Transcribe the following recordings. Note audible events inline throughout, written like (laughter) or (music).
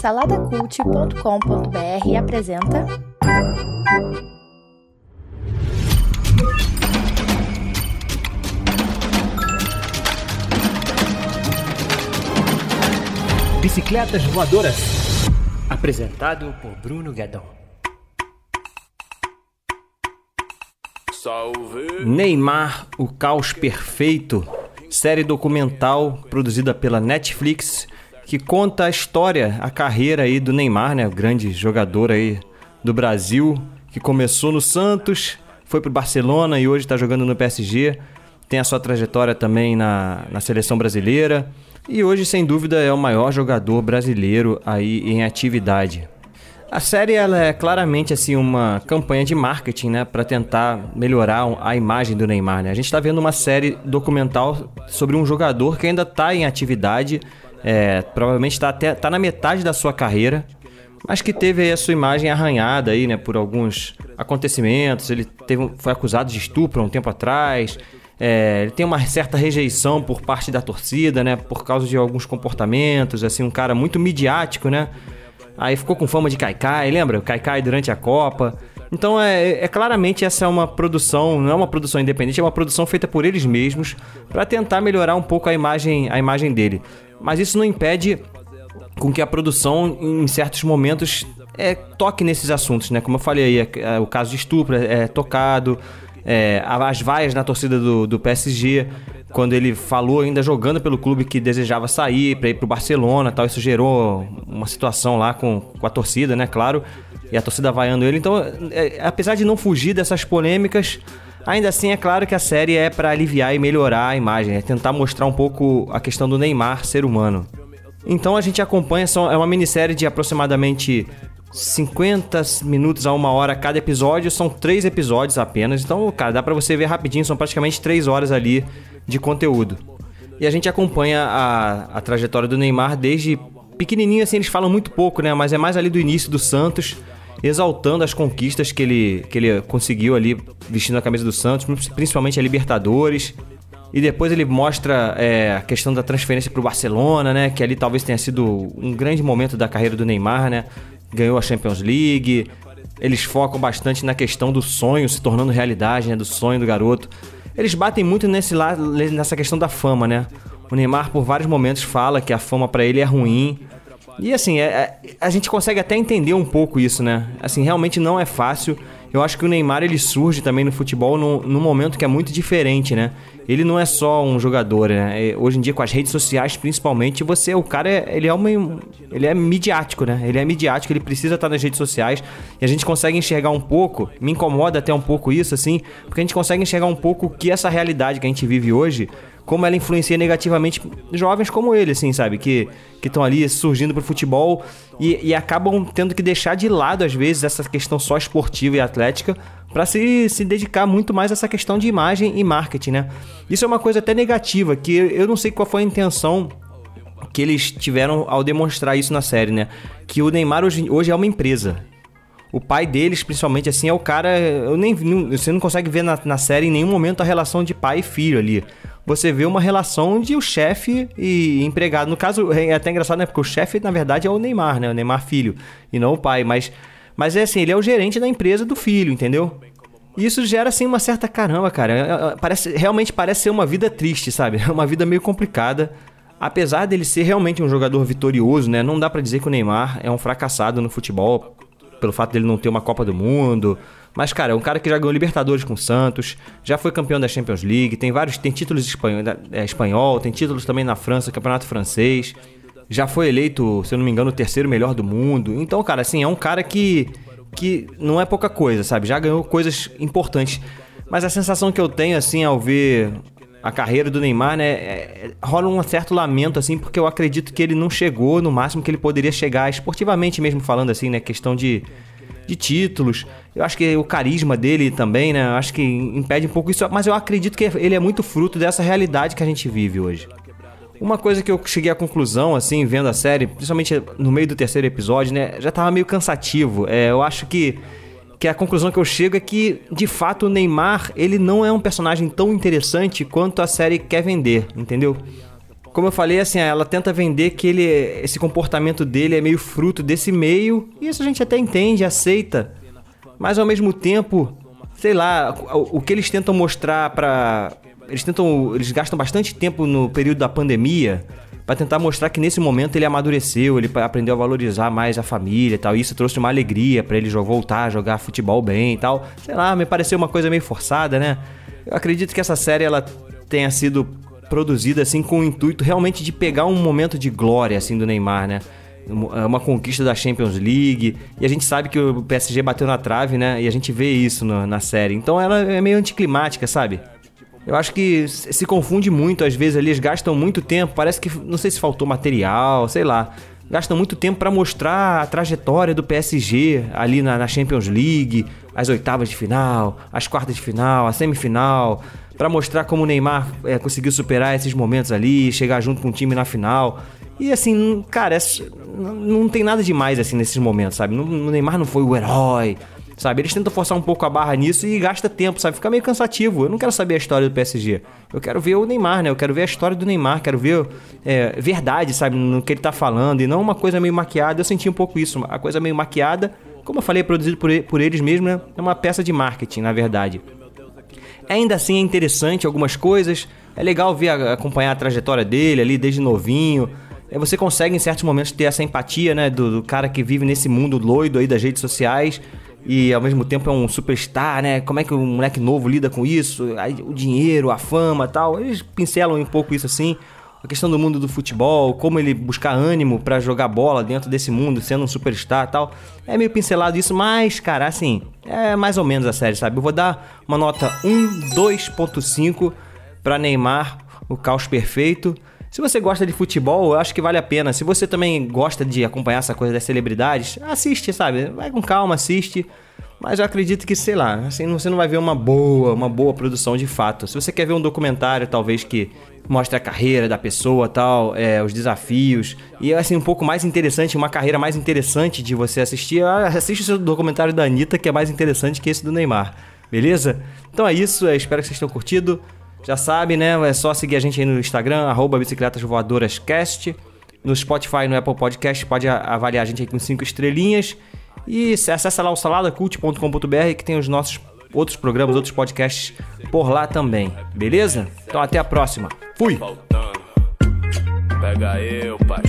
Saladacult.com.br apresenta. Bicicletas Voadoras. Apresentado por Bruno Guedon. Salve! Neymar, o caos perfeito, série documental produzida pela Netflix que conta a história, a carreira aí do Neymar, né, o grande jogador aí do Brasil, que começou no Santos, foi pro Barcelona e hoje está jogando no PSG. Tem a sua trajetória também na, na seleção brasileira e hoje, sem dúvida, é o maior jogador brasileiro aí em atividade. A série ela é claramente assim uma campanha de marketing, né, para tentar melhorar a imagem do Neymar. Né? A gente está vendo uma série documental sobre um jogador que ainda está em atividade, é, provavelmente está até tá na metade da sua carreira, mas que teve a sua imagem arranhada aí, né, por alguns acontecimentos. Ele teve, foi acusado de estupro há um tempo atrás. É, ele tem uma certa rejeição por parte da torcida, né, por causa de alguns comportamentos, assim, um cara muito midiático, né? Aí ficou com fama de Kaikai, lembra? Kaikai durante a Copa. Então é, é, claramente essa é uma produção, não é uma produção independente, é uma produção feita por eles mesmos para tentar melhorar um pouco a imagem, a imagem dele. Mas isso não impede com que a produção, em certos momentos, é, toque nesses assuntos, né? Como eu falei aí, é, é, o caso de estupro é, é tocado, é, as vaias na torcida do, do PSG quando ele falou ainda jogando pelo clube que desejava sair para ir para o Barcelona tal isso gerou uma situação lá com, com a torcida né claro e a torcida vaiando ele então é, apesar de não fugir dessas polêmicas ainda assim é claro que a série é para aliviar e melhorar a imagem é tentar mostrar um pouco a questão do Neymar ser humano então a gente acompanha é uma minissérie de aproximadamente 50 minutos a uma hora cada episódio, são três episódios apenas. Então, cara, dá pra você ver rapidinho, são praticamente três horas ali de conteúdo. E a gente acompanha a, a trajetória do Neymar desde pequenininho, assim, eles falam muito pouco, né? Mas é mais ali do início do Santos, exaltando as conquistas que ele, que ele conseguiu ali vestindo a camisa do Santos, principalmente a Libertadores. E depois ele mostra é, a questão da transferência para o Barcelona, né? Que ali talvez tenha sido um grande momento da carreira do Neymar, né? Ganhou a Champions League. Eles focam bastante na questão do sonho se tornando realidade, né? Do sonho do garoto. Eles batem muito nesse lado, nessa questão da fama, né? O Neymar, por vários momentos, fala que a fama para ele é ruim. E assim, é, é, a gente consegue até entender um pouco isso, né? Assim, realmente não é fácil. Eu acho que o Neymar ele surge também no futebol num, num momento que é muito diferente, né? Ele não é só um jogador, né? Hoje em dia com as redes sociais, principalmente, você, o cara, é, ele é uma, ele é midiático, né? Ele é midiático, ele precisa estar nas redes sociais e a gente consegue enxergar um pouco, me incomoda até um pouco isso, assim, porque a gente consegue enxergar um pouco que essa realidade que a gente vive hoje como ela influencia negativamente jovens como ele, assim, sabe? Que estão ali surgindo pro futebol e, e, acabam tendo que deixar de lado, às vezes, essa questão só esportiva e atlética para se, se dedicar muito mais a essa questão de imagem e marketing, né? Isso é uma coisa até negativa, que eu não sei qual foi a intenção que eles tiveram ao demonstrar isso na série, né? Que o Neymar hoje, hoje é uma empresa. O pai deles, principalmente assim, é o cara. Eu nem, não, você não consegue ver na, na série em nenhum momento a relação de pai e filho ali você vê uma relação de o chefe e empregado. No caso, é até engraçado, né? Porque o chefe, na verdade, é o Neymar, né? O Neymar filho, e não o pai. Mas, mas é assim, ele é o gerente da empresa do filho, entendeu? E isso gera, assim, uma certa caramba, cara. É, é, parece, realmente parece ser uma vida triste, sabe? É (laughs) uma vida meio complicada. Apesar dele ser realmente um jogador vitorioso, né? Não dá para dizer que o Neymar é um fracassado no futebol pelo fato dele não ter uma Copa do Mundo. Mas, cara, é um cara que já ganhou Libertadores com o Santos, já foi campeão da Champions League, tem vários. Tem títulos espanhol, é, espanhol tem títulos também na França, Campeonato Francês. Já foi eleito, se eu não me engano, o terceiro melhor do mundo. Então, cara, assim, é um cara que. que não é pouca coisa, sabe? Já ganhou coisas importantes. Mas a sensação que eu tenho, assim, ao ver a carreira do Neymar, né? É, é, rola um certo lamento, assim, porque eu acredito que ele não chegou no máximo que ele poderia chegar, esportivamente mesmo falando, assim, né? Questão de, de títulos. Eu acho que o carisma dele também, né? Eu acho que impede um pouco isso, mas eu acredito que ele é muito fruto dessa realidade que a gente vive hoje. Uma coisa que eu cheguei à conclusão, assim, vendo a série, principalmente no meio do terceiro episódio, né? Já tava meio cansativo. É, eu acho que que a conclusão que eu chego é que, de fato, o Neymar, ele não é um personagem tão interessante quanto a série quer vender, entendeu? Como eu falei, assim, ela tenta vender que ele, esse comportamento dele é meio fruto desse meio, e isso a gente até entende, aceita. Mas ao mesmo tempo, sei lá, o, o que eles tentam mostrar para eles tentam, eles gastam bastante tempo no período da pandemia para tentar mostrar que nesse momento ele amadureceu, ele aprendeu a valorizar mais a família e tal. E isso trouxe uma alegria para ele voltar a jogar futebol bem e tal. Sei lá, me pareceu uma coisa meio forçada, né? Eu acredito que essa série ela tenha sido produzida assim com o intuito realmente de pegar um momento de glória assim do Neymar, né? É uma conquista da Champions League e a gente sabe que o PSG bateu na trave, né? E a gente vê isso no, na série. Então ela é meio anticlimática, sabe? Eu acho que se confunde muito, às vezes eles gastam muito tempo, parece que não sei se faltou material, sei lá. Gastam muito tempo para mostrar a trajetória do PSG ali na, na Champions League, as oitavas de final, as quartas de final, a semifinal, para mostrar como o Neymar é, conseguiu superar esses momentos ali, chegar junto com o time na final. E assim, cara, é, não tem nada demais assim nesses momentos, sabe? O Neymar não foi o herói, sabe? Eles tentam forçar um pouco a barra nisso e gasta tempo, sabe? Fica meio cansativo. Eu não quero saber a história do PSG. Eu quero ver o Neymar, né? Eu quero ver a história do Neymar, quero ver é, verdade, sabe? No que ele tá falando e não uma coisa meio maquiada. Eu senti um pouco isso, a coisa meio maquiada. Como eu falei, produzido por, por eles mesmo, né? É uma peça de marketing, na verdade. Ainda assim é interessante algumas coisas. É legal ver acompanhar a trajetória dele ali desde novinho. É, você consegue em certos momentos ter essa empatia, né, do, do, cara que vive nesse mundo doido aí das redes sociais e ao mesmo tempo é um superstar, né? Como é que um moleque novo lida com isso? O dinheiro, a fama, tal. Eles pincelam um pouco isso assim a questão do mundo do futebol, como ele buscar ânimo para jogar bola dentro desse mundo, sendo um superstar e tal. É meio pincelado isso, mas, cara, assim, é mais ou menos a série, sabe? Eu vou dar uma nota 1, 2.5 para Neymar, o caos perfeito. Se você gosta de futebol, eu acho que vale a pena. Se você também gosta de acompanhar essa coisa das celebridades, assiste, sabe? Vai com calma, assiste. Mas eu acredito que, sei lá, assim, você não vai ver uma boa, uma boa produção de fato. Se você quer ver um documentário, talvez que mostre a carreira da pessoa, tal, é, os desafios e assim um pouco mais interessante, uma carreira mais interessante de você assistir, ah, assiste o seu documentário da Anitta que é mais interessante que esse do Neymar. Beleza? Então é isso, eu espero que vocês tenham curtido. Já sabe, né? É só seguir a gente aí no Instagram, arroba bicicletasvoadorascast. No Spotify, no Apple Podcast, pode avaliar a gente aí com cinco estrelinhas. E acessa lá o saladacult.com.br que tem os nossos outros programas, outros podcasts por lá também. Beleza? Então até a próxima. Fui! Pega eu, pai.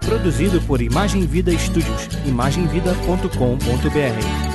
Produzido por Imagem Vida Studios. imagemvida.com.br